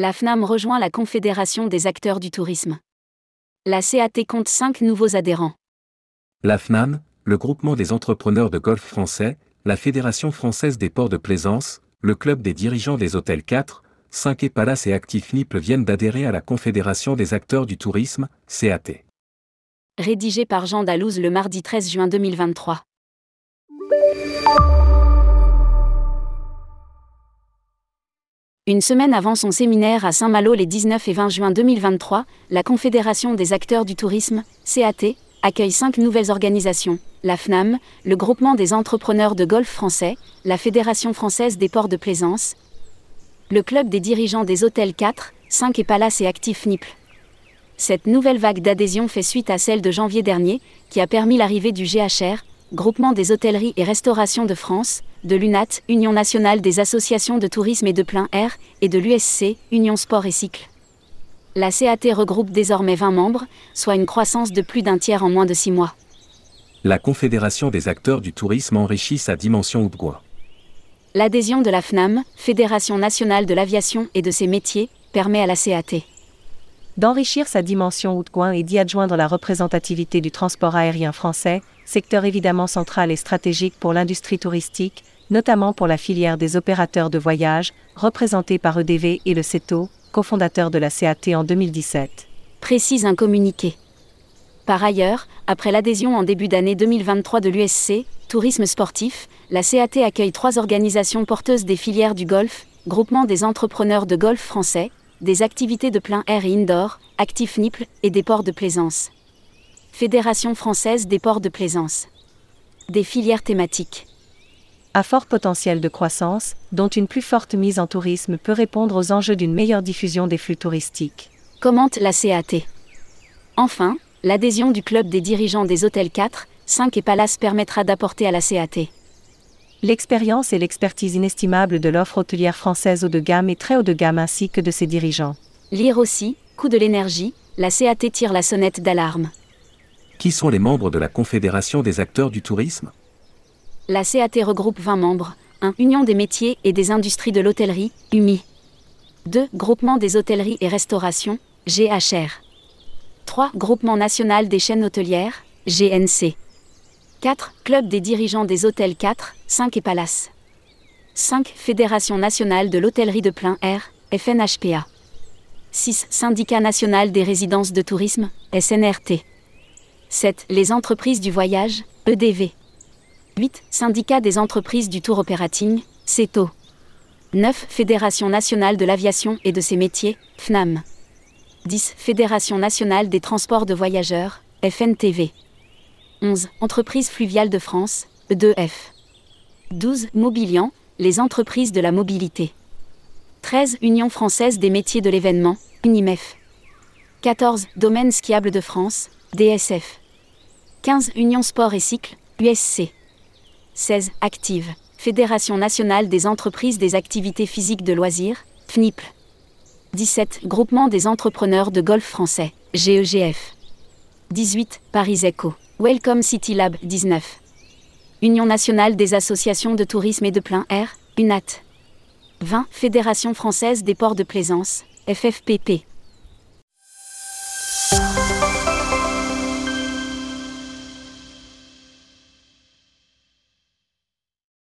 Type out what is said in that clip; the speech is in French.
La FNAM rejoint la Confédération des acteurs du tourisme. La CAT compte 5 nouveaux adhérents. La FNAM, le groupement des entrepreneurs de golf français, la Fédération française des ports de plaisance, le club des dirigeants des hôtels 4, 5 et Palace et Actif Niples viennent d'adhérer à la Confédération des acteurs du tourisme, CAT. Rédigé par Jean Dalouse le mardi 13 juin 2023. Une semaine avant son séminaire à Saint-Malo les 19 et 20 juin 2023, la Confédération des acteurs du tourisme, CAT, accueille cinq nouvelles organisations la FNAM, le Groupement des entrepreneurs de golf français, la Fédération française des ports de plaisance, le Club des dirigeants des hôtels 4, 5 et Palace et Actif Niples. Cette nouvelle vague d'adhésion fait suite à celle de janvier dernier, qui a permis l'arrivée du GHR, Groupement des hôtelleries et restaurations de France, de l'UNAT, Union nationale des associations de tourisme et de plein air, et de l'USC, Union Sport et Cycle. La CAT regroupe désormais 20 membres, soit une croissance de plus d'un tiers en moins de 6 mois. La Confédération des acteurs du tourisme enrichit sa dimension Oudgois. L'adhésion de la FNAM, Fédération nationale de l'aviation et de ses métiers, permet à la CAT d'enrichir sa dimension haut et d'y adjoindre la représentativité du transport aérien français, secteur évidemment central et stratégique pour l'industrie touristique, notamment pour la filière des opérateurs de voyage, représentés par EDV et le CETO, cofondateur de la CAT en 2017. Précise un communiqué. Par ailleurs, après l'adhésion en début d'année 2023 de l'USC, Tourisme sportif, la CAT accueille trois organisations porteuses des filières du golf, Groupement des entrepreneurs de golf français, des activités de plein air et indoor, Actif Niples et des ports de plaisance. Fédération française des ports de plaisance. Des filières thématiques. À fort potentiel de croissance, dont une plus forte mise en tourisme peut répondre aux enjeux d'une meilleure diffusion des flux touristiques. Commente la CAT. Enfin, l'adhésion du club des dirigeants des hôtels 4, 5 et Palace permettra d'apporter à la CAT l'expérience et l'expertise inestimable de l'offre hôtelière française haut de gamme et très haut de gamme ainsi que de ses dirigeants. Lire aussi, coût de l'énergie, la CAT tire la sonnette d'alarme. Qui sont les membres de la Confédération des acteurs du tourisme? La CAT regroupe 20 membres. 1. Union des métiers et des industries de l'hôtellerie, UMI. 2. Groupement des hôtelleries et restaurations, GHR. 3. Groupement national des chaînes hôtelières, GNC. 4. Club des dirigeants des hôtels 4, 5 et Palace. 5. Fédération nationale de l'hôtellerie de plein air, FNHPA. 6. Syndicat national des résidences de tourisme, SNRT. 7. Les entreprises du voyage, EDV. 8. Syndicat des entreprises du tour operating, CETO. 9. Fédération nationale de l'aviation et de ses métiers, FNAM. 10. Fédération nationale des transports de voyageurs, FNTV. 11. Entreprises fluviales de France, E2F. 12. Mobilian, les entreprises de la mobilité. 13. Union française des métiers de l'événement, UNIMEF. 14. Domaine skiable de France, DSF. 15. Union Sport et Cycle, USC. 16. Active, Fédération nationale des entreprises des activités physiques de loisirs, FNIPL. 17. Groupement des entrepreneurs de golf français, GEGF. 18. Paris Eco. Welcome City Lab 19. Union nationale des associations de tourisme et de plein air, UNAT. 20. Fédération française des ports de plaisance, FFPP.